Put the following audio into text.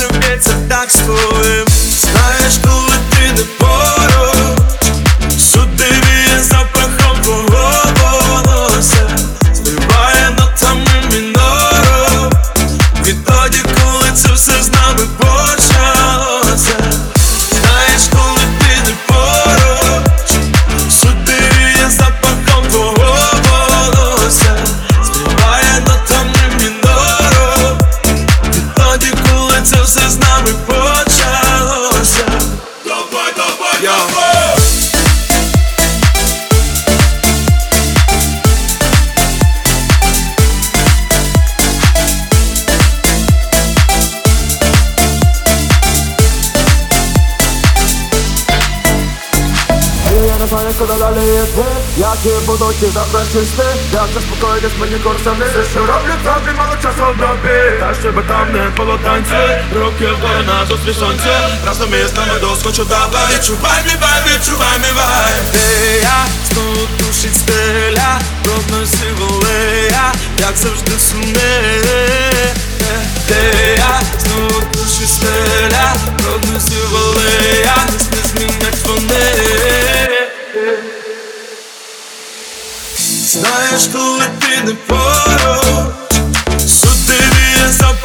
some bits of dogs for him. Знаю, куди далі йти Які будуть ті завтрашні сни Як заспокоїтись мені курсами Все, що роблю, тобі мало часу в добі Та щоб там не було танцю Руки вгору на зустріч сонцю Разом із нами доскочу давай Відчувай мій вайб, відчувай мій вайб Де я знову душить стеля Брудною сиволея, як завжди Де Aşk kuvvetini paro Su deriye sap